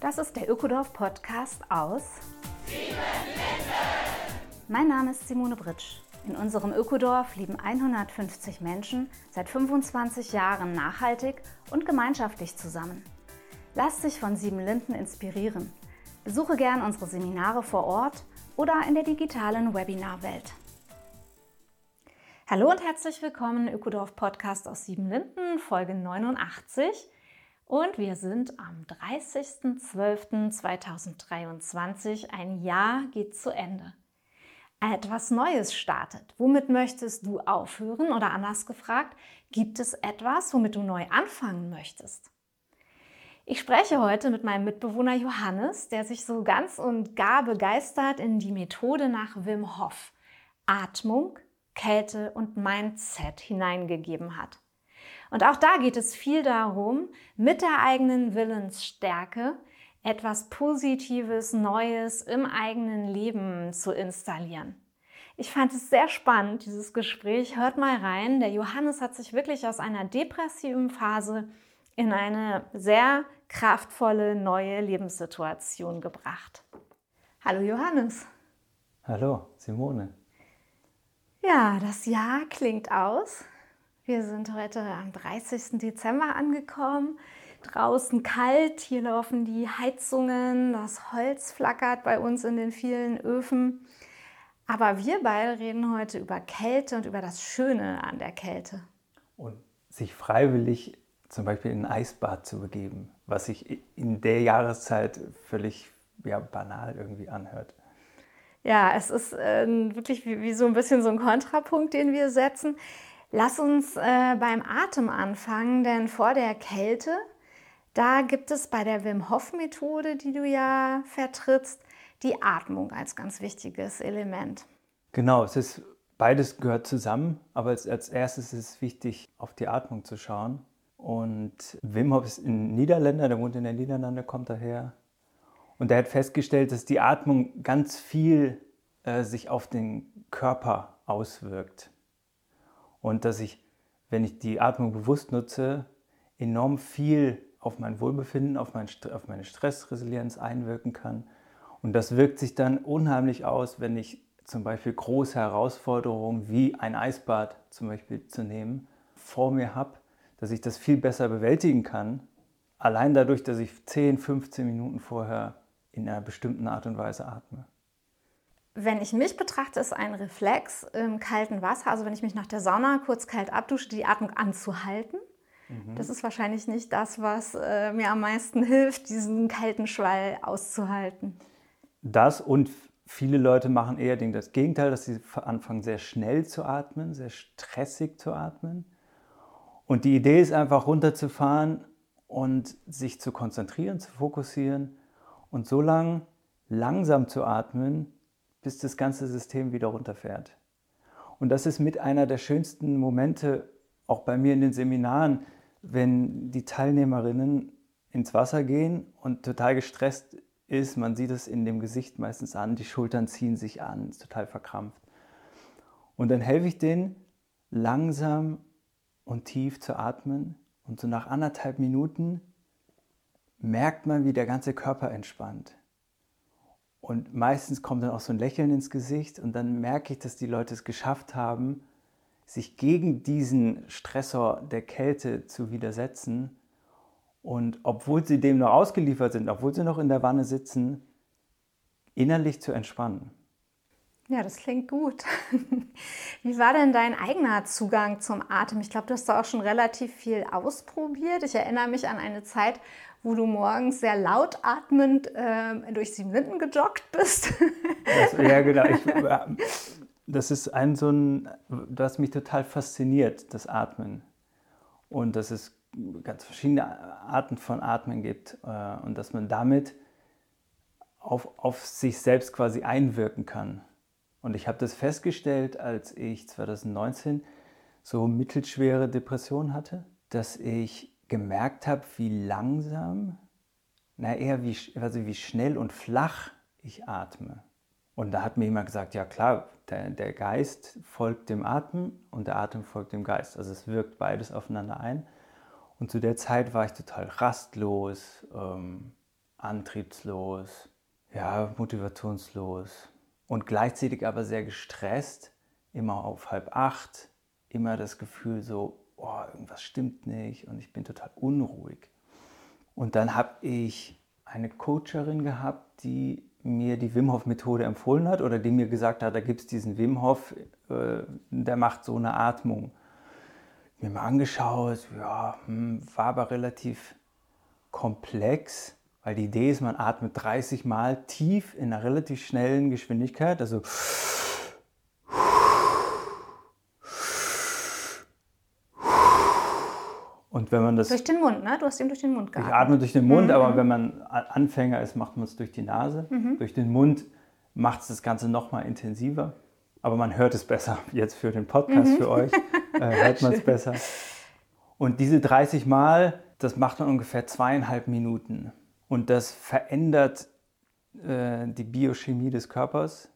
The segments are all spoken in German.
Das ist der Ökodorf Podcast aus Mein Name ist Simone Britsch. In unserem Ökodorf leben 150 Menschen seit 25 Jahren nachhaltig und gemeinschaftlich zusammen. Lass dich von Sieben Linden inspirieren. Besuche gern unsere Seminare vor Ort oder in der digitalen Webinarwelt. Hallo und herzlich willkommen Ökodorf Podcast aus Sieben Linden, Folge 89. Und wir sind am 30.12.2023. Ein Jahr geht zu Ende. Etwas Neues startet. Womit möchtest du aufhören? Oder anders gefragt, gibt es etwas, womit du neu anfangen möchtest? Ich spreche heute mit meinem Mitbewohner Johannes, der sich so ganz und gar begeistert in die Methode nach Wim Hof, Atmung, Kälte und Mindset hineingegeben hat. Und auch da geht es viel darum, mit der eigenen Willensstärke etwas Positives, Neues im eigenen Leben zu installieren. Ich fand es sehr spannend, dieses Gespräch. Hört mal rein. Der Johannes hat sich wirklich aus einer depressiven Phase in eine sehr kraftvolle neue Lebenssituation gebracht. Hallo Johannes. Hallo Simone. Ja, das Jahr klingt aus. Wir sind heute am 30. Dezember angekommen. Draußen kalt, hier laufen die Heizungen, das Holz flackert bei uns in den vielen Öfen. Aber wir beide reden heute über Kälte und über das Schöne an der Kälte. Und sich freiwillig zum Beispiel in ein Eisbad zu begeben, was sich in der Jahreszeit völlig ja, banal irgendwie anhört. Ja, es ist äh, wirklich wie, wie so ein bisschen so ein Kontrapunkt, den wir setzen. Lass uns äh, beim Atem anfangen, denn vor der Kälte, da gibt es bei der Wim Hof Methode, die du ja vertrittst, die Atmung als ganz wichtiges Element. Genau, es ist beides gehört zusammen, aber als, als erstes ist es wichtig, auf die Atmung zu schauen. Und Wim Hof ist ein Niederländer, der wohnt in den Niederlanden, kommt daher. Und der hat festgestellt, dass die Atmung ganz viel äh, sich auf den Körper auswirkt und dass ich, wenn ich die Atmung bewusst nutze, enorm viel auf mein Wohlbefinden, auf, mein, auf meine Stressresilienz einwirken kann. Und das wirkt sich dann unheimlich aus, wenn ich zum Beispiel große Herausforderungen wie ein Eisbad zum Beispiel zu nehmen vor mir habe, dass ich das viel besser bewältigen kann, allein dadurch, dass ich 10, 15 Minuten vorher in einer bestimmten Art und Weise atme. Wenn ich mich betrachte, ist ein Reflex im kalten Wasser, also wenn ich mich nach der Sauna kurz kalt abdusche, die Atmung anzuhalten. Mhm. Das ist wahrscheinlich nicht das, was äh, mir am meisten hilft, diesen kalten Schwall auszuhalten. Das und viele Leute machen eher das Gegenteil, dass sie anfangen sehr schnell zu atmen, sehr stressig zu atmen. Und die Idee ist einfach runterzufahren und sich zu konzentrieren, zu fokussieren und so lang langsam zu atmen, bis das ganze System wieder runterfährt. Und das ist mit einer der schönsten Momente, auch bei mir in den Seminaren, wenn die Teilnehmerinnen ins Wasser gehen und total gestresst ist. Man sieht es in dem Gesicht meistens an, die Schultern ziehen sich an, ist total verkrampft. Und dann helfe ich denen, langsam und tief zu atmen. Und so nach anderthalb Minuten merkt man, wie der ganze Körper entspannt. Und meistens kommt dann auch so ein Lächeln ins Gesicht und dann merke ich, dass die Leute es geschafft haben, sich gegen diesen Stressor der Kälte zu widersetzen. Und obwohl sie dem noch ausgeliefert sind, obwohl sie noch in der Wanne sitzen, innerlich zu entspannen. Ja, das klingt gut. Wie war denn dein eigener Zugang zum Atem? Ich glaube, du hast da auch schon relativ viel ausprobiert. Ich erinnere mich an eine Zeit, wo du morgens sehr laut atmend äh, durch Siebenlinden gejoggt bist. Das, ja, genau. Ich, äh, das ist ein so ein, das mich total fasziniert, das Atmen. Und dass es ganz verschiedene Arten von Atmen gibt äh, und dass man damit auf, auf sich selbst quasi einwirken kann. Und ich habe das festgestellt, als ich 2019 so mittelschwere Depression hatte, dass ich gemerkt habe, wie langsam, na eher wie, also wie schnell und flach ich atme. Und da hat mir jemand gesagt, ja klar, der, der Geist folgt dem Atem und der Atem folgt dem Geist. Also es wirkt beides aufeinander ein. Und zu der Zeit war ich total rastlos, ähm, antriebslos, ja, motivationslos und gleichzeitig aber sehr gestresst, immer auf halb acht, immer das Gefühl so, oh, irgendwas stimmt nicht und ich bin total unruhig. Und dann habe ich eine Coacherin gehabt, die mir die Wim Hof Methode empfohlen hat oder die mir gesagt hat, da gibt es diesen Wim Hof, äh, der macht so eine Atmung. Mir mal angeschaut, ja, hm, war aber relativ komplex, weil die Idee ist, man atmet 30 Mal tief in einer relativ schnellen Geschwindigkeit, also Und wenn man das. Durch den Mund, ne? Du hast ihn durch den Mund geatmet. Ich atme durch den Mund, mhm. aber wenn man Anfänger ist, macht man es durch die Nase. Mhm. Durch den Mund macht es das Ganze nochmal intensiver. Aber man hört es besser. Jetzt für den Podcast mhm. für euch äh, hört man es besser. Und diese 30 Mal, das macht man ungefähr zweieinhalb Minuten. Und das verändert äh, die Biochemie des Körpers.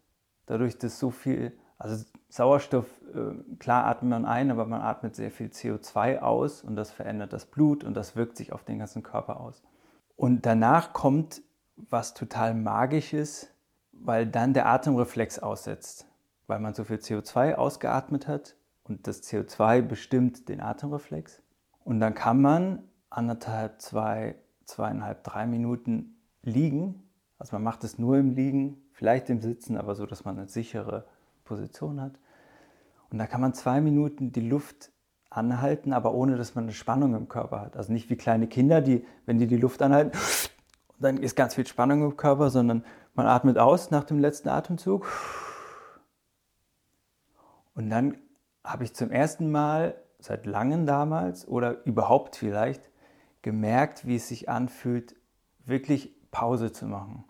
Dadurch, dass so viel, also Sauerstoff, äh, klar atmet man ein, aber man atmet sehr viel CO2 aus und das verändert das Blut und das wirkt sich auf den ganzen Körper aus. Und danach kommt was total Magisches, weil dann der Atemreflex aussetzt, weil man so viel CO2 ausgeatmet hat und das CO2 bestimmt den Atemreflex. Und dann kann man anderthalb, zwei, zweieinhalb, drei Minuten liegen. Also man macht es nur im Liegen, vielleicht im Sitzen, aber so, dass man eine sichere Position hat. Und da kann man zwei Minuten die Luft anhalten, aber ohne dass man eine Spannung im Körper hat. Also nicht wie kleine Kinder, die, wenn die die Luft anhalten, dann ist ganz viel Spannung im Körper, sondern man atmet aus nach dem letzten Atemzug. Und dann habe ich zum ersten Mal seit langem damals oder überhaupt vielleicht gemerkt, wie es sich anfühlt, wirklich Pause zu machen.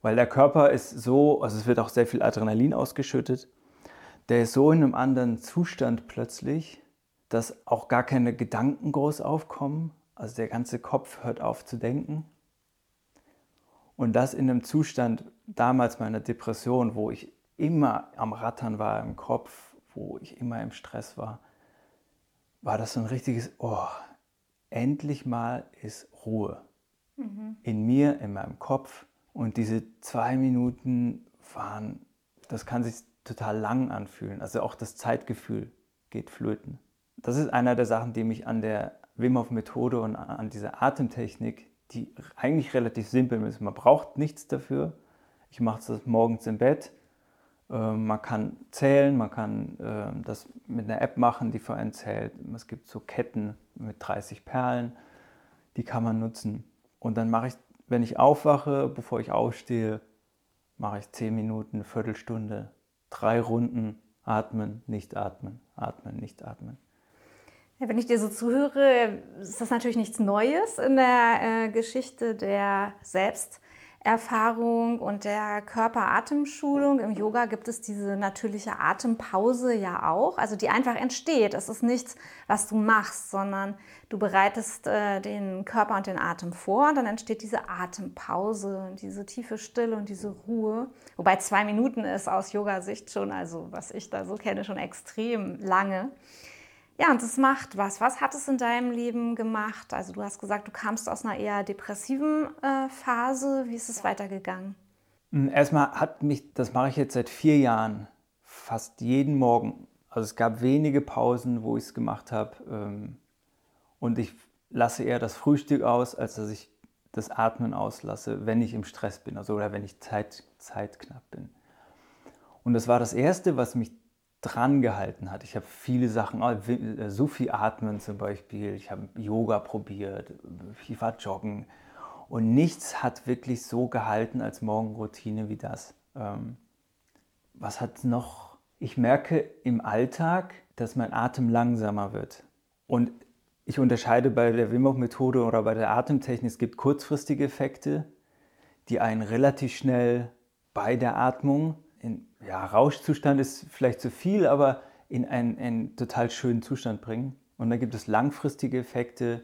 Weil der Körper ist so, also es wird auch sehr viel Adrenalin ausgeschüttet der ist so in einem anderen Zustand plötzlich, dass auch gar keine Gedanken groß aufkommen. Also der ganze Kopf hört auf zu denken. Und das in einem Zustand damals meiner Depression, wo ich immer am Rattern war im Kopf, wo ich immer im Stress war, war das so ein richtiges, oh, endlich mal ist Ruhe. Mhm. In mir, in meinem Kopf. Und diese zwei Minuten waren, das kann sich total lang anfühlen. Also auch das Zeitgefühl geht flöten. Das ist einer der Sachen, die mich an der Wim Hof Methode und an dieser Atemtechnik, die eigentlich relativ simpel ist. Man braucht nichts dafür. Ich mache das morgens im Bett. Ähm, man kann zählen, man kann ähm, das mit einer App machen, die für einen zählt. Es gibt so Ketten mit 30 Perlen, die kann man nutzen. Und dann mache ich, wenn ich aufwache, bevor ich aufstehe, mache ich 10 Minuten, eine Viertelstunde drei Runden atmen, nicht atmen, atmen, nicht atmen. Wenn ich dir so zuhöre, ist das natürlich nichts Neues in der äh, Geschichte der Selbst. Erfahrung und der Körper-Atemschulung. Im Yoga gibt es diese natürliche Atempause ja auch, also die einfach entsteht. Es ist nichts, was du machst, sondern du bereitest äh, den Körper und den Atem vor und dann entsteht diese Atempause, diese tiefe Stille und diese Ruhe. Wobei zwei Minuten ist aus Yoga-Sicht schon, also was ich da so kenne, schon extrem lange. Ja, und es macht was. Was hat es in deinem Leben gemacht? Also du hast gesagt, du kamst aus einer eher depressiven äh, Phase. Wie ist es weitergegangen? Hm, erstmal hat mich, das mache ich jetzt seit vier Jahren, fast jeden Morgen. Also es gab wenige Pausen, wo ich es gemacht habe. Ähm, und ich lasse eher das Frühstück aus, als dass ich das Atmen auslasse, wenn ich im Stress bin also, oder wenn ich Zeit, zeitknapp bin. Und das war das Erste, was mich dran gehalten hat. Ich habe viele Sachen, ah, äh, viel Atmen zum Beispiel, ich habe Yoga probiert, ich war joggen und nichts hat wirklich so gehalten als Morgenroutine wie das. Ähm, was hat noch? Ich merke im Alltag, dass mein Atem langsamer wird. Und ich unterscheide bei der Wim Hof Methode oder bei der Atemtechnik, es gibt kurzfristige Effekte, die einen relativ schnell bei der Atmung in ja, Rauschzustand ist vielleicht zu viel, aber in einen, einen total schönen Zustand bringen. Und dann gibt es langfristige Effekte,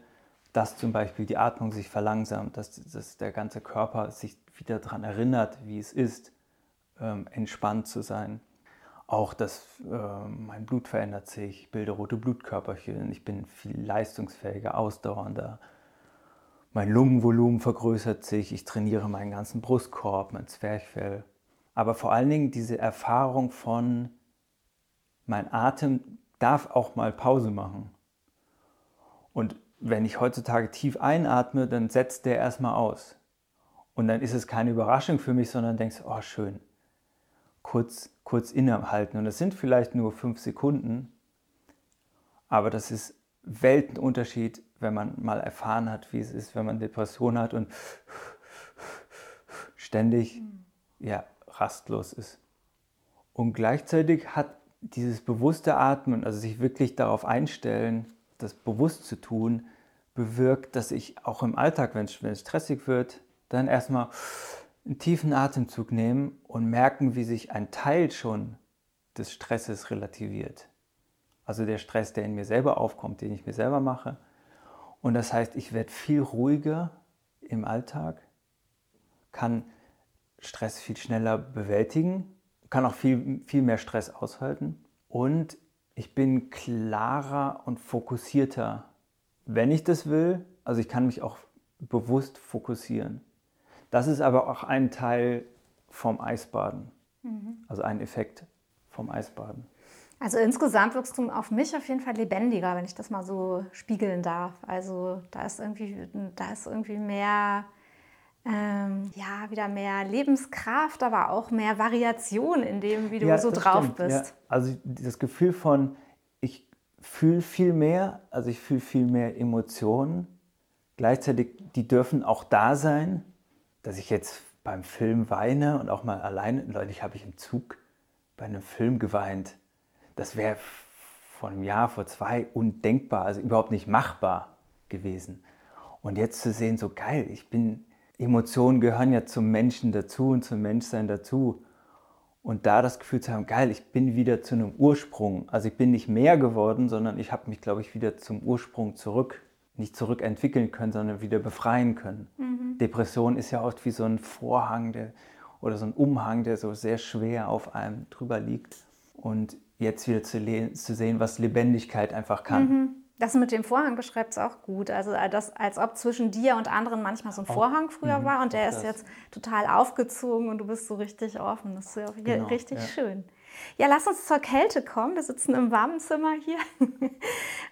dass zum Beispiel die Atmung sich verlangsamt, dass, dass der ganze Körper sich wieder daran erinnert, wie es ist, ähm, entspannt zu sein. Auch, dass äh, mein Blut verändert sich, ich bilde rote Blutkörperchen, ich bin viel leistungsfähiger, ausdauernder. mein Lungenvolumen vergrößert sich, ich trainiere meinen ganzen Brustkorb, mein Zwerchfell. Aber vor allen Dingen diese Erfahrung von, mein Atem darf auch mal Pause machen. Und wenn ich heutzutage tief einatme, dann setzt der erstmal aus. Und dann ist es keine Überraschung für mich, sondern denkst, oh schön, kurz, kurz innehalten. Und das sind vielleicht nur fünf Sekunden, aber das ist Weltenunterschied, wenn man mal erfahren hat, wie es ist, wenn man Depression hat und ständig ja, rastlos ist. Und gleichzeitig hat dieses bewusste Atmen, also sich wirklich darauf einstellen, das bewusst zu tun, bewirkt, dass ich auch im Alltag, wenn es, wenn es stressig wird, dann erstmal einen tiefen Atemzug nehmen und merken, wie sich ein Teil schon des Stresses relativiert. Also der Stress, der in mir selber aufkommt, den ich mir selber mache. Und das heißt, ich werde viel ruhiger im Alltag, kann Stress viel schneller bewältigen, kann auch viel, viel mehr Stress aushalten und ich bin klarer und fokussierter, wenn ich das will. Also ich kann mich auch bewusst fokussieren. Das ist aber auch ein Teil vom Eisbaden, mhm. also ein Effekt vom Eisbaden. Also insgesamt wirkst du auf mich auf jeden Fall lebendiger, wenn ich das mal so spiegeln darf. Also da ist irgendwie, da ist irgendwie mehr, ähm, ja, wieder mehr Lebenskraft, aber auch mehr Variation in dem, wie du ja, so drauf stimmt, bist. Ja. Also das Gefühl von, ich fühle viel mehr, also ich fühle viel mehr Emotionen. Gleichzeitig, die dürfen auch da sein, dass ich jetzt beim Film weine und auch mal alleine, Leute, ich habe ich im Zug bei einem Film geweint das wäre vor einem Jahr, vor zwei undenkbar, also überhaupt nicht machbar gewesen. Und jetzt zu sehen, so geil, ich bin, Emotionen gehören ja zum Menschen dazu und zum Menschsein dazu. Und da das Gefühl zu haben, geil, ich bin wieder zu einem Ursprung. Also ich bin nicht mehr geworden, sondern ich habe mich, glaube ich, wieder zum Ursprung zurück, nicht zurückentwickeln können, sondern wieder befreien können. Mhm. Depression ist ja oft wie so ein Vorhang der, oder so ein Umhang, der so sehr schwer auf einem drüber liegt. Und jetzt wieder zu, zu sehen, was Lebendigkeit einfach kann. Mhm. Das mit dem Vorhang beschreibt es auch gut. Also äh, das, als ob zwischen dir und anderen manchmal so ein Vorhang früher mhm. war und der ist jetzt total aufgezogen und du bist so richtig offen. Das ist ja genau, richtig ja. schön. Ja, lass uns zur Kälte kommen. Wir sitzen im warmen Zimmer hier.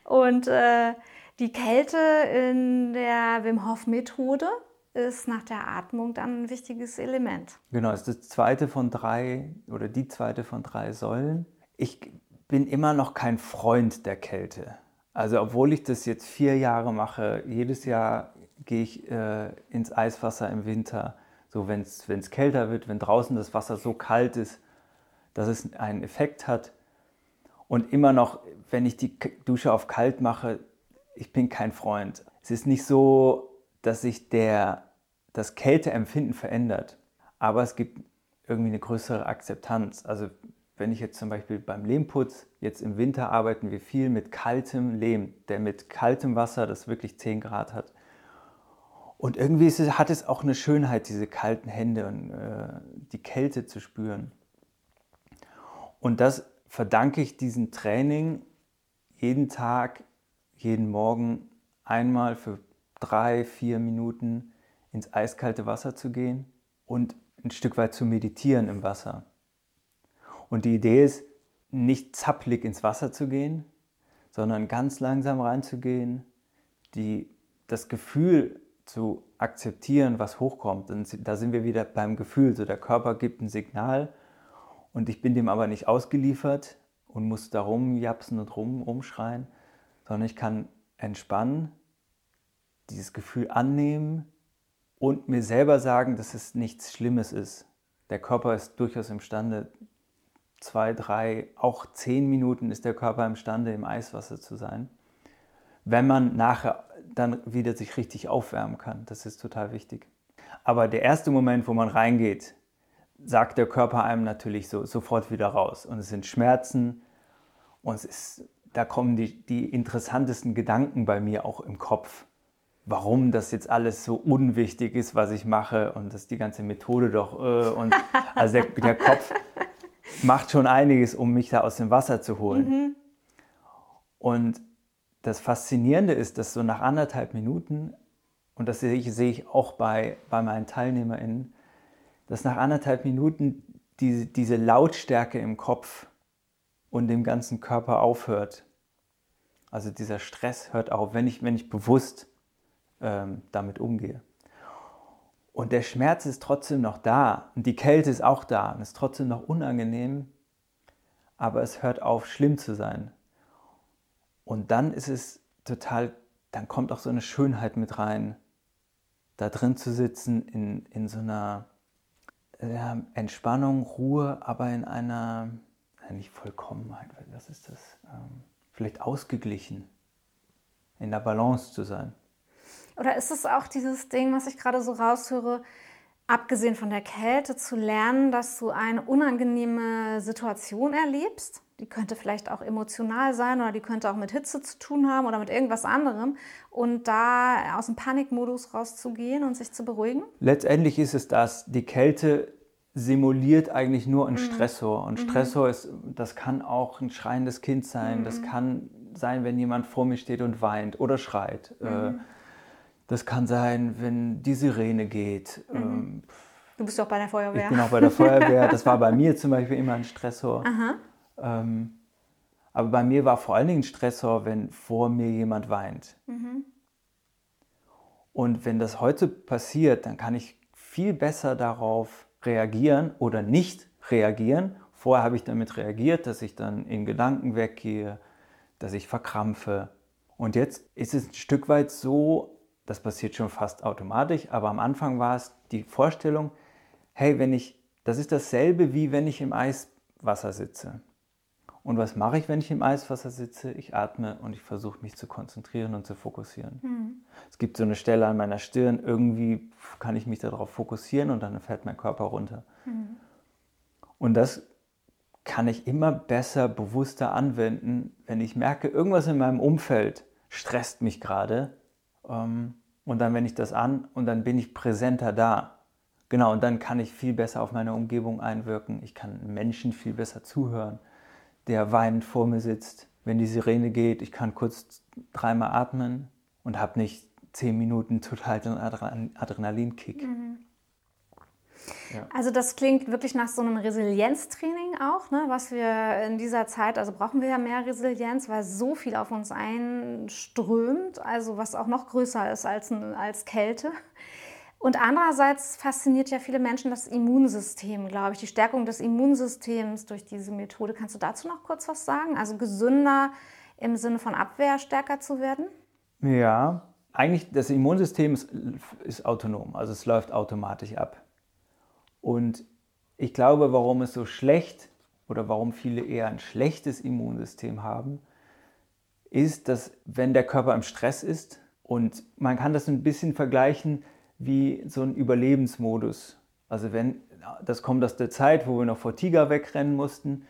und äh, die Kälte in der Wim Hof Methode ist nach der Atmung dann ein wichtiges Element. Genau, es ist das zweite von drei oder die zweite von drei Säulen ich bin immer noch kein Freund der Kälte. Also obwohl ich das jetzt vier Jahre mache, jedes Jahr gehe ich äh, ins Eiswasser im Winter, so wenn es kälter wird, wenn draußen das Wasser so kalt ist, dass es einen Effekt hat. Und immer noch, wenn ich die Dusche auf kalt mache, ich bin kein Freund. Es ist nicht so, dass sich der, das Kälteempfinden verändert, aber es gibt irgendwie eine größere Akzeptanz. Also wenn ich jetzt zum Beispiel beim Lehmputz, jetzt im Winter arbeiten wir viel mit kaltem Lehm, der mit kaltem Wasser, das wirklich 10 Grad hat. Und irgendwie es, hat es auch eine Schönheit, diese kalten Hände und äh, die Kälte zu spüren. Und das verdanke ich diesem Training, jeden Tag, jeden Morgen einmal für drei, vier Minuten ins eiskalte Wasser zu gehen und ein Stück weit zu meditieren im Wasser. Und die Idee ist, nicht zappelig ins Wasser zu gehen, sondern ganz langsam reinzugehen, die, das Gefühl zu akzeptieren, was hochkommt. Und da sind wir wieder beim Gefühl. So der Körper gibt ein Signal und ich bin dem aber nicht ausgeliefert und muss da rumjapsen und rum, rumschreien, sondern ich kann entspannen, dieses Gefühl annehmen und mir selber sagen, dass es nichts Schlimmes ist. Der Körper ist durchaus imstande, zwei, drei, auch zehn Minuten ist der Körper imstande, im Eiswasser zu sein. Wenn man nachher dann wieder sich richtig aufwärmen kann, das ist total wichtig. Aber der erste Moment, wo man reingeht, sagt der Körper einem natürlich so, sofort wieder raus. Und es sind Schmerzen und es ist, da kommen die, die interessantesten Gedanken bei mir auch im Kopf. Warum das jetzt alles so unwichtig ist, was ich mache und dass die ganze Methode doch. Äh, und also der, der Kopf macht schon einiges, um mich da aus dem Wasser zu holen. Mhm. Und das Faszinierende ist, dass so nach anderthalb Minuten und das sehe ich, sehe ich auch bei, bei meinen TeilnehmerInnen, dass nach anderthalb Minuten diese, diese Lautstärke im Kopf und dem ganzen Körper aufhört. Also dieser Stress hört auf, wenn ich, wenn ich bewusst ähm, damit umgehe. Und der Schmerz ist trotzdem noch da und die Kälte ist auch da und ist trotzdem noch unangenehm, aber es hört auf, schlimm zu sein. Und dann ist es total, dann kommt auch so eine Schönheit mit rein, da drin zu sitzen in, in so einer ja, Entspannung, Ruhe, aber in einer, nicht Vollkommenheit, was ist das? Ähm, vielleicht ausgeglichen, in der Balance zu sein. Oder ist es auch dieses Ding, was ich gerade so raushöre, abgesehen von der Kälte, zu lernen, dass du eine unangenehme Situation erlebst? Die könnte vielleicht auch emotional sein oder die könnte auch mit Hitze zu tun haben oder mit irgendwas anderem. Und da aus dem Panikmodus rauszugehen und sich zu beruhigen? Letztendlich ist es das. Die Kälte simuliert eigentlich nur einen mhm. Stressor. Und mhm. Stressor ist, das kann auch ein schreiendes Kind sein. Mhm. Das kann sein, wenn jemand vor mir steht und weint oder schreit. Äh, mhm. Das kann sein, wenn die Sirene geht. Mhm. Ähm, du bist doch bei der Feuerwehr. Ich bin auch bei der Feuerwehr. Das war bei mir zum Beispiel immer ein Stressor. Ähm, aber bei mir war vor allen Dingen ein Stressor, wenn vor mir jemand weint. Mhm. Und wenn das heute passiert, dann kann ich viel besser darauf reagieren oder nicht reagieren. Vorher habe ich damit reagiert, dass ich dann in Gedanken weggehe, dass ich verkrampfe. Und jetzt ist es ein Stück weit so, das passiert schon fast automatisch, aber am Anfang war es die Vorstellung, hey, wenn ich, das ist dasselbe wie wenn ich im Eiswasser sitze. Und was mache ich, wenn ich im Eiswasser sitze? Ich atme und ich versuche mich zu konzentrieren und zu fokussieren. Mhm. Es gibt so eine Stelle an meiner Stirn, irgendwie kann ich mich darauf fokussieren und dann fällt mein Körper runter. Mhm. Und das kann ich immer besser, bewusster anwenden, wenn ich merke, irgendwas in meinem Umfeld stresst mich gerade und dann wende ich das an und dann bin ich präsenter da. Genau, und dann kann ich viel besser auf meine Umgebung einwirken. Ich kann Menschen viel besser zuhören, der weinend vor mir sitzt. Wenn die Sirene geht, ich kann kurz dreimal atmen und habe nicht zehn Minuten total den Adrenalinkick. Mhm. Ja. Also das klingt wirklich nach so einem Resilienztraining auch, ne? was wir in dieser Zeit, also brauchen wir ja mehr Resilienz, weil so viel auf uns einströmt, also was auch noch größer ist als, als Kälte. Und andererseits fasziniert ja viele Menschen das Immunsystem, glaube ich, die Stärkung des Immunsystems durch diese Methode. Kannst du dazu noch kurz was sagen? Also gesünder im Sinne von Abwehr stärker zu werden? Ja, eigentlich das Immunsystem ist, ist autonom, also es läuft automatisch ab. Und ich glaube, warum es so schlecht oder warum viele eher ein schlechtes Immunsystem haben, ist, dass wenn der Körper im Stress ist und man kann das ein bisschen vergleichen wie so ein Überlebensmodus. Also wenn das kommt aus der Zeit, wo wir noch vor Tiger wegrennen mussten.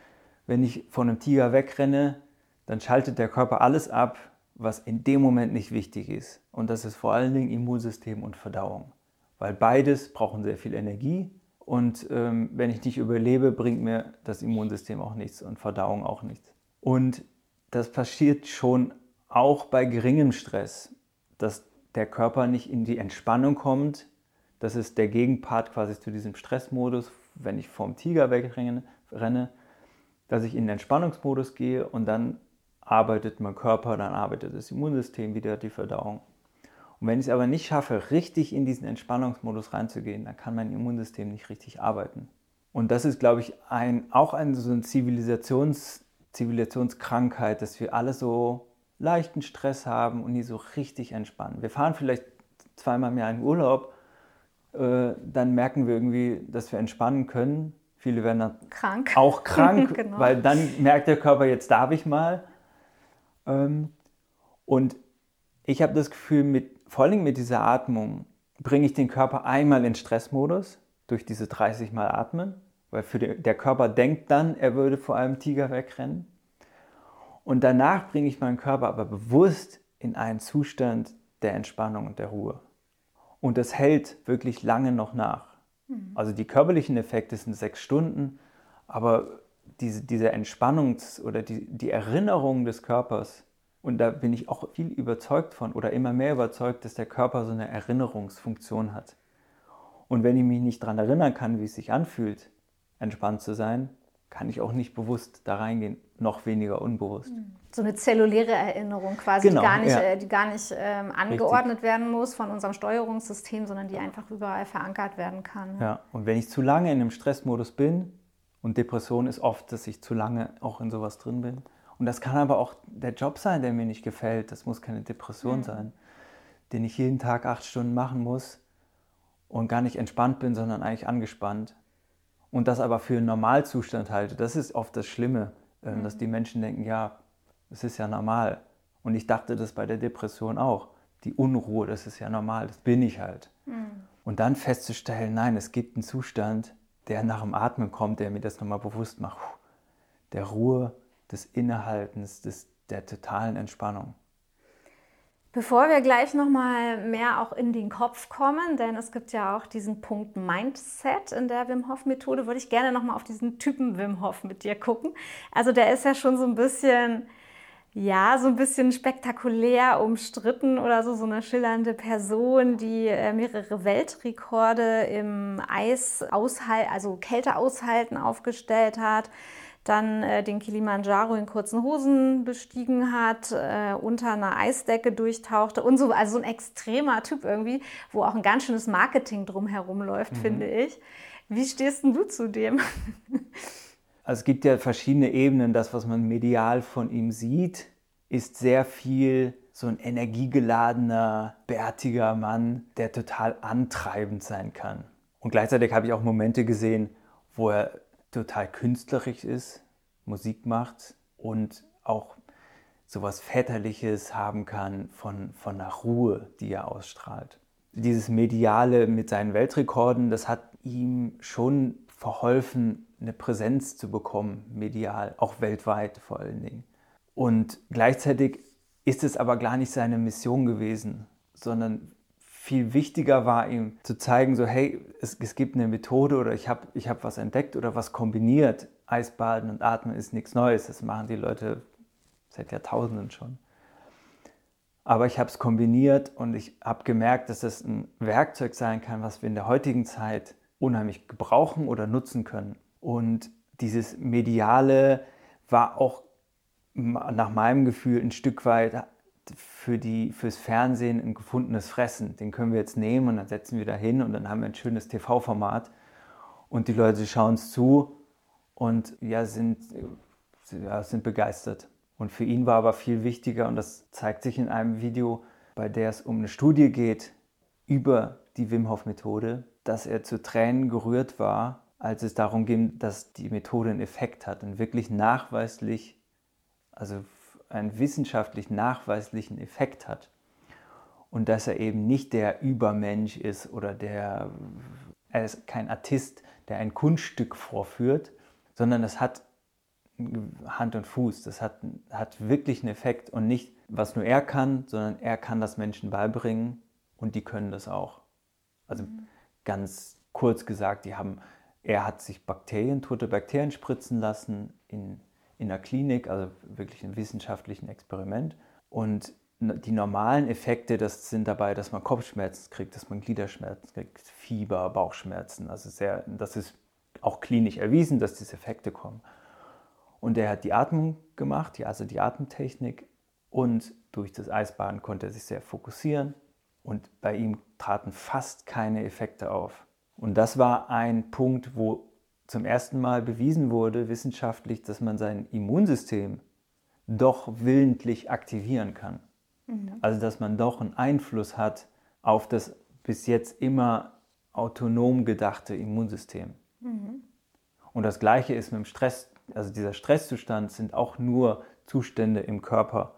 Wenn ich von einem Tiger wegrenne, dann schaltet der Körper alles ab, was in dem Moment nicht wichtig ist. Und das ist vor allen Dingen Immunsystem und Verdauung. Weil beides brauchen sehr viel Energie und ähm, wenn ich nicht überlebe, bringt mir das Immunsystem auch nichts und Verdauung auch nichts. Und das passiert schon auch bei geringem Stress, dass der Körper nicht in die Entspannung kommt. Das ist der Gegenpart quasi zu diesem Stressmodus, wenn ich vom Tiger wegrenne, dass ich in den Entspannungsmodus gehe und dann arbeitet mein Körper, dann arbeitet das Immunsystem wieder, die Verdauung. Und wenn ich es aber nicht schaffe, richtig in diesen Entspannungsmodus reinzugehen, dann kann mein Immunsystem nicht richtig arbeiten. Und das ist, glaube ich, ein, auch eine, so eine Zivilisations, Zivilisationskrankheit, dass wir alle so leichten Stress haben und nie so richtig entspannen. Wir fahren vielleicht zweimal im Jahr in Urlaub, äh, dann merken wir irgendwie, dass wir entspannen können. Viele werden dann krank. auch krank, genau. weil dann merkt der Körper, jetzt darf ich mal. Ähm, und ich habe das Gefühl, mit vor allem mit dieser Atmung bringe ich den Körper einmal in Stressmodus durch diese 30 Mal Atmen, weil für den, der Körper denkt dann, er würde vor einem Tiger wegrennen. Und danach bringe ich meinen Körper aber bewusst in einen Zustand der Entspannung und der Ruhe. Und das hält wirklich lange noch nach. Mhm. Also die körperlichen Effekte sind sechs Stunden, aber diese, diese Entspannungs- oder die, die Erinnerung des Körpers Und da bin ich auch viel überzeugt von oder immer mehr überzeugt, dass der Körper so eine Erinnerungsfunktion hat. Und wenn ich mich nicht daran erinnern kann, wie es sich anfühlt, entspannt zu sein, kann ich auch nicht bewusst da reingehen, noch weniger unbewusst. So eine zelluläre Erinnerung quasi, Genau, die gar nicht, ja. äh, die gar nicht ähm, angeordnet werden muss von unserem Steuerungssystem, sondern die einfach überall verankert werden kann. Ja, und wenn ich zu lange in einem Stressmodus bin, und Depression ist oft, dass ich zu lange auch in sowas drin bin. Und das kann aber auch der Job sein, der mir nicht gefällt. Das muss keine Depression sein, den ich jeden Tag acht Stunden machen muss und gar nicht entspannt bin, sondern eigentlich angespannt. Und das aber für einen Normalzustand halte. Das ist oft das Schlimme, ähm, dass die Menschen denken, ja, es ist ja normal. Und ich dachte das bei der Depression auch. Die Unruhe, das ist ja normal, das bin ich halt. Und dann festzustellen, nein, es gibt einen Zustand, der nach dem Atmen kommt, der mir das nochmal bewusst macht. Der Ruhe, des Innehaltens, des, der totalen Entspannung. Bevor wir gleich nochmal mehr auch in den Kopf kommen, denn es gibt ja auch diesen Punkt Mindset in der Wim Hof Methode, würde ich gerne nochmal auf diesen Typen Wim Hof mit dir gucken. Also der ist ja schon so ein bisschen, ja, so ein bisschen spektakulär umstritten oder so, so eine schillernde Person, die äh, mehrere Weltrekorde im Eis aushalten, also Kälte aushalten aufgestellt hat dann äh, den Kilimanjaro in kurzen Hosen bestiegen hat, äh, unter einer Eisdecke durchtauchte und so. Also so ein extremer Typ irgendwie, wo auch ein ganz schönes Marketing drumherum läuft, finde ich. Wie stehst denn du zu dem? Also es gibt ja verschiedene Ebenen. Das, was man medial von ihm sieht, ist sehr viel so ein energiegeladener, bärtiger Mann, der total antreibend sein kann. Und gleichzeitig habe ich auch Momente gesehen, wo er total künstlerisch ist, Musik macht und auch sowas Väterliches haben kann von, von der Ruhe, die er ausstrahlt. Dieses Mediale mit seinen Weltrekorden, das hat ihm schon verholfen, eine Präsenz zu bekommen, medial, auch weltweit vor allen Dingen. Und gleichzeitig ist es aber gar nicht seine Mission gewesen, sondern viel wichtiger war ihm zu zeigen, so hey, es, es gibt eine Methode oder ich habe ich hab was entdeckt oder was kombiniert. Eisbaden und Atmen ist nichts Neues, das machen die Leute seit Jahrtausenden schon. Aber ich habe es kombiniert und ich habe gemerkt, dass es ein Werkzeug sein kann, was wir in der heutigen Zeit unheimlich gebrauchen oder nutzen können. Und dieses Mediale war auch nach meinem Gefühl ein Stück weit für die, fürs Fernsehen ein gefundenes Fressen. Den können wir jetzt nehmen und dann setzen wir da hin und dann haben wir ein schönes TV-Format und die Leute schauen es zu und ja, sind, ja, sind begeistert. Und für ihn war aber viel wichtiger, und das zeigt sich in einem Video, bei der es um eine Studie geht über die Wim Hof Methode, dass er zu Tränen gerührt war, als es darum ging, dass die Methode einen Effekt hat, einen wirklich nachweislich, also einen wissenschaftlich nachweislichen Effekt hat. Und dass er eben nicht der Übermensch ist oder der, er ist kein Artist, der ein Kunststück vorführt, sondern es hat Hand und Fuß. Das hat, hat wirklich einen Effekt und nicht, was nur er kann, sondern er kann das Menschen beibringen und die können das auch. Also mhm. ganz kurz gesagt, die haben, er hat sich Bakterien, tote Bakterien spritzen lassen in, in der Klinik, also wirklich ein wissenschaftlichen Experiment. Und die normalen Effekte, das sind dabei, dass man Kopfschmerzen kriegt, dass man Gliederschmerzen kriegt, Fieber, Bauchschmerzen. Also sehr, das ist auch klinisch erwiesen, dass diese Effekte kommen. Und er hat die Atmung gemacht, also die Atemtechnik. Und durch das Eisbaden konnte er sich sehr fokussieren. Und bei ihm traten fast keine Effekte auf. Und das war ein Punkt, wo zum ersten Mal bewiesen wurde, wissenschaftlich, dass man sein Immunsystem doch willentlich aktivieren kann. Mhm. Also dass man doch einen Einfluss hat auf das bis jetzt immer autonom gedachte Immunsystem. Mhm. Und das gleiche ist mit dem Stress also dieser Stresszustand sind auch nur Zustände im Körper,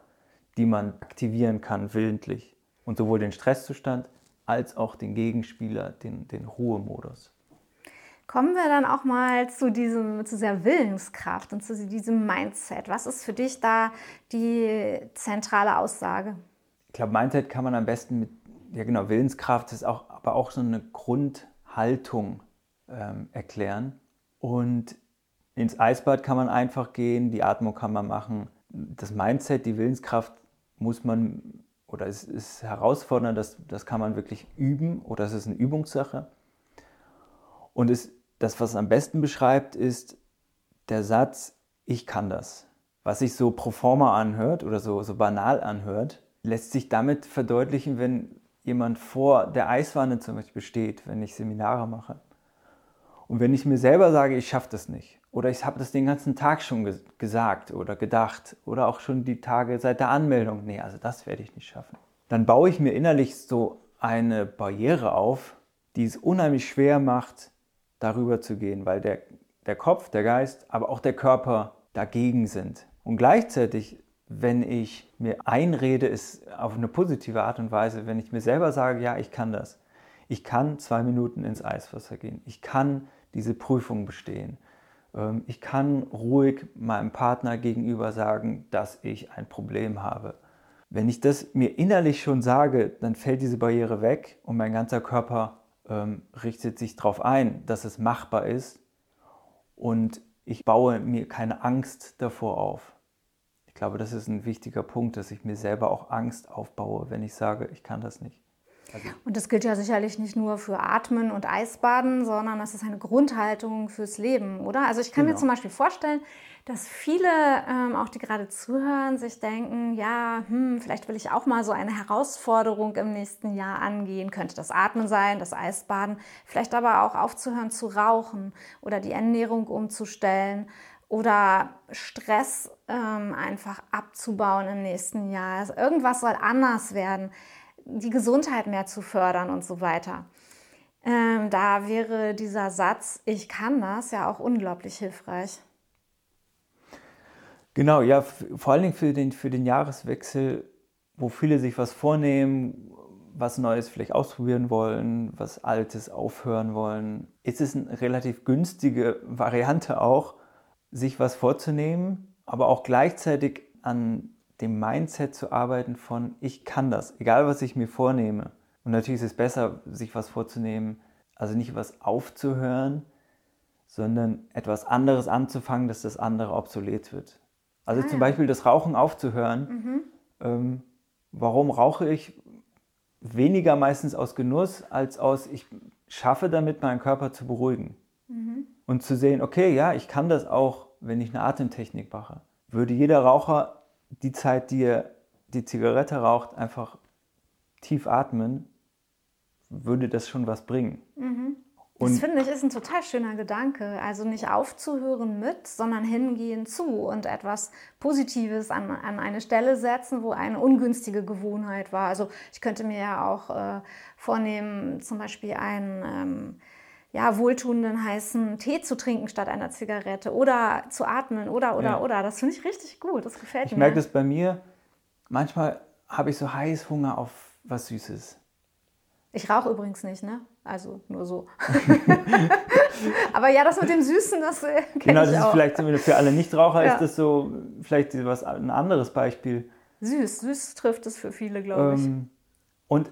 die man aktivieren kann willentlich. Und sowohl den Stresszustand als auch den Gegenspieler, den, den Ruhemodus. Kommen wir dann auch mal zu, diesem, zu dieser Willenskraft und zu diesem Mindset. Was ist für dich da die zentrale Aussage? Ich glaube, Mindset kann man am besten mit, ja genau, Willenskraft ist auch, aber auch so eine Grundhaltung ähm, erklären. Und ins Eisbad kann man einfach gehen, die Atmung kann man machen. Das Mindset, die Willenskraft muss man, oder es ist herausfordernd, das, das kann man wirklich üben oder es ist eine Übungssache. Und es, das, was es am besten beschreibt, ist der Satz, ich kann das. Was sich so pro forma anhört oder so, so banal anhört, lässt sich damit verdeutlichen, wenn jemand vor der Eiswanne zum Beispiel steht, wenn ich Seminare mache. Und wenn ich mir selber sage, ich schaffe das nicht, oder ich habe das den ganzen Tag schon ge gesagt oder gedacht, oder auch schon die Tage seit der Anmeldung, nee, also das werde ich nicht schaffen, dann baue ich mir innerlich so eine Barriere auf, die es unheimlich schwer macht, darüber zu gehen, weil der, der Kopf, der Geist, aber auch der Körper dagegen sind. Und gleichzeitig, wenn ich mir einrede, ist auf eine positive Art und Weise, wenn ich mir selber sage, ja, ich kann das. Ich kann zwei Minuten ins Eiswasser gehen. Ich kann diese Prüfung bestehen. Ähm, ich kann ruhig meinem Partner gegenüber sagen, dass ich ein Problem habe. Wenn ich das mir innerlich schon sage, dann fällt diese Barriere weg und mein ganzer Körper ähm, richtet sich darauf ein, dass es machbar ist und ich baue mir keine Angst davor auf. Ich glaube, das ist ein wichtiger Punkt, dass ich mir selber auch Angst aufbaue, wenn ich sage, ich kann das nicht. Also und das gilt ja sicherlich nicht nur für Atmen und Eisbaden, sondern das ist eine Grundhaltung fürs Leben, oder? Also ich kann genau. mir zum Beispiel vorstellen, dass viele, ähm, auch die gerade zuhören, sich denken, ja, hm, vielleicht will ich auch mal so eine Herausforderung im nächsten Jahr angehen. Könnte das Atmen sein, das Eisbaden, vielleicht aber auch aufzuhören zu rauchen oder die Ernährung umzustellen oder Stress ähm, einfach abzubauen im nächsten Jahr. Also irgendwas soll anders werden, die Gesundheit mehr zu fördern und so weiter. Ähm, da wäre dieser Satz, ich kann das, ja auch unglaublich hilfreich. Genau, ja, vor allen Dingen für den, für den Jahreswechsel, wo viele sich was vornehmen, was Neues vielleicht ausprobieren wollen, was Altes aufhören wollen, ist es eine relativ günstige Variante auch, sich was vorzunehmen, aber auch gleichzeitig an dem Mindset zu arbeiten von ich kann das, egal was ich mir vornehme. Und natürlich ist es besser, sich was vorzunehmen, also nicht was aufzuhören, sondern etwas anderes anzufangen, dass das andere obsolet wird. Also ah, zum Beispiel das Rauchen aufzuhören. Mhm. Ähm, warum rauche ich? Weniger meistens aus Genuss als aus, ich schaffe damit, meinen Körper zu beruhigen. Mhm. Und zu sehen, okay, ja, ich kann das auch, wenn ich eine Atemtechnik mache. Würde jeder Raucher die Zeit, die er die Zigarette raucht, einfach tief atmen, würde das schon was bringen. Mhm. Und das finde ich ist ein total schöner Gedanke. Also nicht aufzuhören mit, sondern hingehen zu und etwas Positives an, an eine Stelle setzen, wo eine ungünstige Gewohnheit war. Also ich könnte mir ja auch äh, vornehmen, zum Beispiel einen ähm, ja, wohltuenden heißen Tee zu trinken statt einer Zigarette oder zu atmen oder oder ja. oder. Das finde ich richtig gut. Das gefällt ich mir. Ich merke das bei mir. Manchmal habe ich so Heißhunger auf was Süßes. Ich rauche übrigens nicht, ne? Also nur so. Aber ja, das mit dem Süßen, das äh, kenne genau, ich das ist vielleicht für alle Nichtraucher ja. ist das so vielleicht was ein anderes Beispiel. Süß, süß trifft es für viele, glaube ich. Ähm, und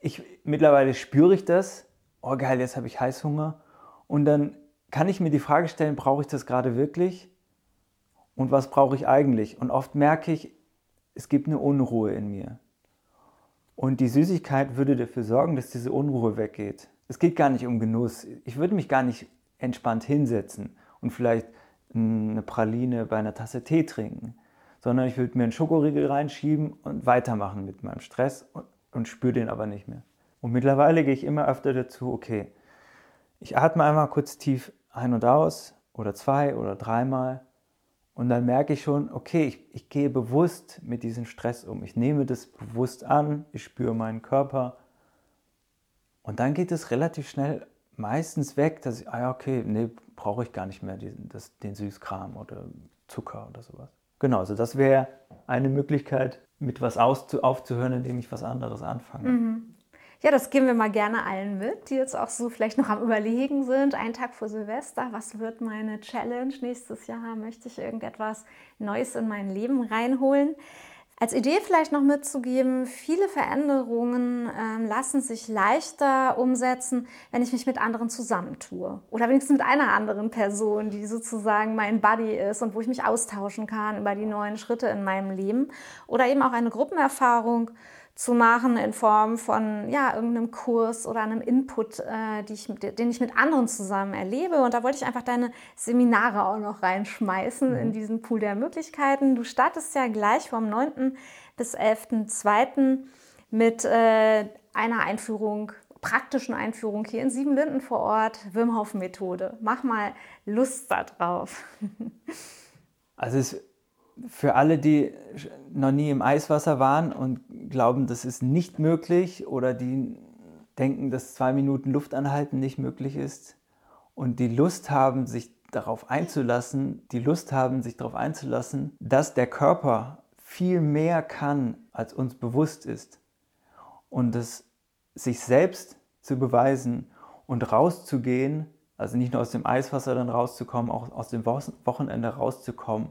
ich mittlerweile spüre ich das. Oh geil, jetzt habe ich Heißhunger. Und dann kann ich mir die Frage stellen, brauche ich das gerade wirklich? Und was brauche ich eigentlich? Und oft merke ich, es gibt eine Unruhe in mir. Und die Süßigkeit würde dafür sorgen, dass diese Unruhe weggeht. Es geht gar nicht um Genuss. Ich würde mich gar nicht entspannt hinsetzen und vielleicht eine Praline bei einer Tasse Tee trinken, sondern ich würde mir einen Schokoriegel reinschieben und weitermachen mit meinem Stress und, und spüre den aber nicht mehr. Und mittlerweile gehe ich immer öfter dazu, okay, ich atme einmal kurz tief ein und aus oder zwei oder dreimal und dann merke ich schon, okay, ich, ich gehe bewusst mit diesem Stress um. Ich nehme das bewusst an, ich spüre meinen Körper. Und dann geht es relativ schnell meistens weg, dass ich, ah ja, okay, nee, brauche ich gar nicht mehr diesen, das, den Süßkram oder Zucker oder sowas. Genau, also das wäre eine Möglichkeit, mit was aufzuhören, indem ich was anderes anfange. Mhm. Ja, das geben wir mal gerne allen mit, die jetzt auch so vielleicht noch am Überlegen sind. Ein Tag vor Silvester, was wird meine Challenge nächstes Jahr? Möchte ich irgendetwas Neues in mein Leben reinholen? Als Idee vielleicht noch mitzugeben, viele Veränderungen äh, lassen sich leichter umsetzen, wenn ich mich mit anderen zusammentue. Oder wenigstens mit einer anderen Person, die sozusagen mein Buddy ist und wo ich mich austauschen kann über die neuen Schritte in meinem Leben. Oder eben auch eine Gruppenerfahrung zu machen in Form von ja, irgendeinem Kurs oder einem Input, äh, ich, den ich mit anderen zusammen erlebe. Und da wollte ich einfach deine Seminare auch noch reinschmeißen mhm. in diesen Pool der Möglichkeiten. Du startest ja gleich vom 9. bis 11.2. mit äh, einer Einführung praktischen Einführung hier in Siebenlinden vor Ort, Wim Hof Methode. Mach mal Lust darauf. Also es für alle, die noch nie im Eiswasser waren und glauben, das ist nicht möglich oder die denken, dass zwei Minuten Luft anhalten nicht möglich ist und die Lust haben, sich darauf einzulassen, die Lust haben, sich darauf einzulassen, dass der Körper viel mehr kann, als uns bewusst ist und es sich selbst zu beweisen und rauszugehen, also nicht nur aus dem Eiswasser dann rauszukommen, auch aus dem Wochenende rauszukommen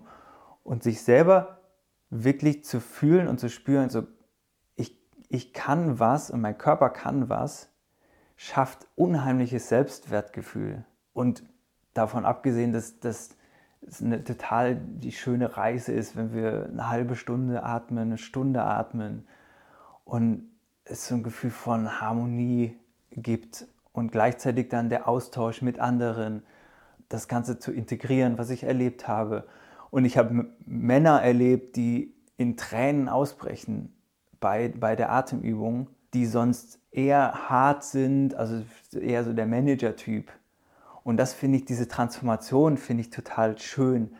und sich selber wirklich zu fühlen und zu spüren, so ich, ich kann was und mein Körper kann was, schafft unheimliches Selbstwertgefühl. Und davon abgesehen, dass das eine total die schöne Reise ist, wenn wir eine halbe Stunde atmen, eine Stunde atmen und es so ein Gefühl von Harmonie gibt und gleichzeitig dann der Austausch mit anderen, das Ganze zu integrieren, was ich erlebt habe und ich habe Männer erlebt, die in Tränen ausbrechen bei, bei der Atemübung, die sonst eher hart sind, also eher so der Manager-Typ. Und das finde ich, diese Transformation finde ich total schön,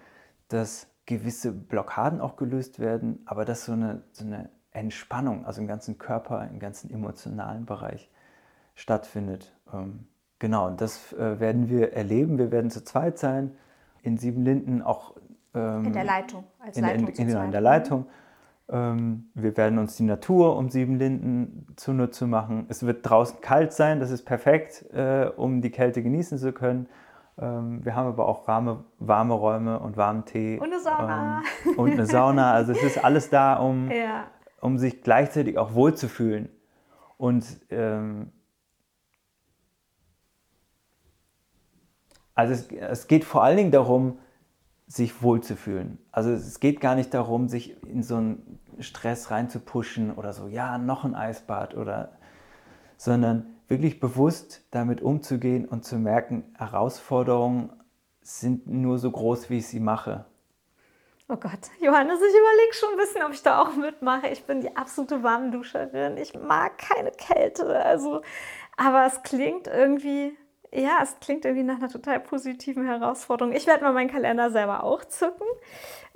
dass gewisse Blockaden auch gelöst werden, aber dass so eine, so eine Entspannung, also im ganzen Körper, im ganzen emotionalen Bereich stattfindet. Ähm, genau, und das äh, werden wir erleben. Wir werden zu zweit sein, in Siebenlinden auch ähm, in der Leitung, als in, Leitung in, in, in der Leitung. Ähm, wir werden uns die Natur um Siebenlinden zunutze machen. Es wird draußen kalt sein, das ist perfekt, äh, um die Kälte genießen zu können. Ähm, wir haben aber auch warme, warme Räume und warmen Tee. Und eine Sauna. Und eine Sauna. Also es ist alles da, um, ja. um sich gleichzeitig auch wohlzufühlen. Und ähm, also es, es geht vor allen Dingen darum, sich wohlzufühlen. Also es geht gar nicht darum, sich in so einen Stress reinzupuschen oder so, ja, noch ein Eisbad oder, sondern wirklich bewusst damit umzugehen und zu merken, Herausforderungen sind nur so groß, wie ich sie mache. Oh Gott, Johannes, ich überlege schon ein bisschen, ob ich da auch mitmache. Ich bin die absolute Warmduscherin. Ich mag keine Kälte. Also, aber es klingt irgendwie ja, es klingt irgendwie nach einer total positiven Herausforderung. Ich werde mal meinen Kalender selber auch zücken.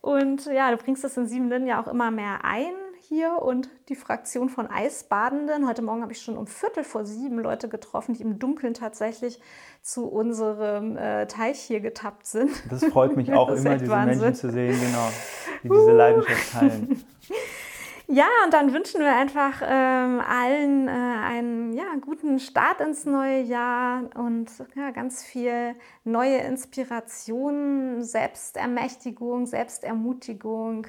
Und ja, du bringst das in sieben Linden ja auch immer mehr ein hier und die Fraktion von Eisbadenden. Heute Morgen habe ich schon um Viertel vor sieben Leute getroffen, die im Dunkeln tatsächlich zu unserem äh, Teich hier getappt sind. Das freut mich auch immer, diese Wahnsinn. Menschen zu sehen, genau, die diese Leidenschaft teilen. Ja, und dann wünschen wir einfach ähm, allen äh, einen ja, guten Start ins neue Jahr und ja, ganz viel neue Inspiration, Selbstermächtigung, Selbstermutigung.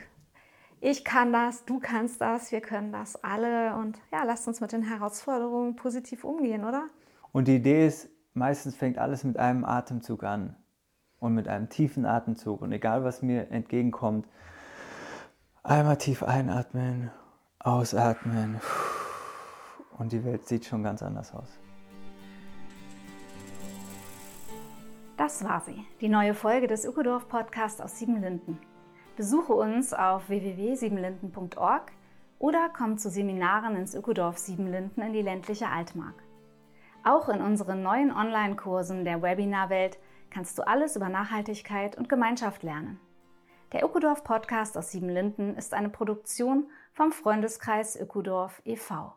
Ich kann das, du kannst das, wir können das alle und ja, lasst uns mit den Herausforderungen positiv umgehen, oder? Und die Idee ist, meistens fängt alles mit einem Atemzug an und mit einem tiefen Atemzug und egal was mir entgegenkommt, Einmal tief einatmen, ausatmen und die Welt sieht schon ganz anders aus. Das war sie, die neue Folge des Ökodorf Podcasts aus Siebenlinden. Besuche uns auf www.siebenlinden.org oder komm zu Seminaren ins Ökodorf Siebenlinden in die ländliche Altmark. Auch in unseren neuen Online-Kursen der Webinarwelt kannst du alles über Nachhaltigkeit und Gemeinschaft lernen. Der Ökodorf Podcast aus Siebenlinden ist eine Produktion vom Freundeskreis Ökodorf e.V.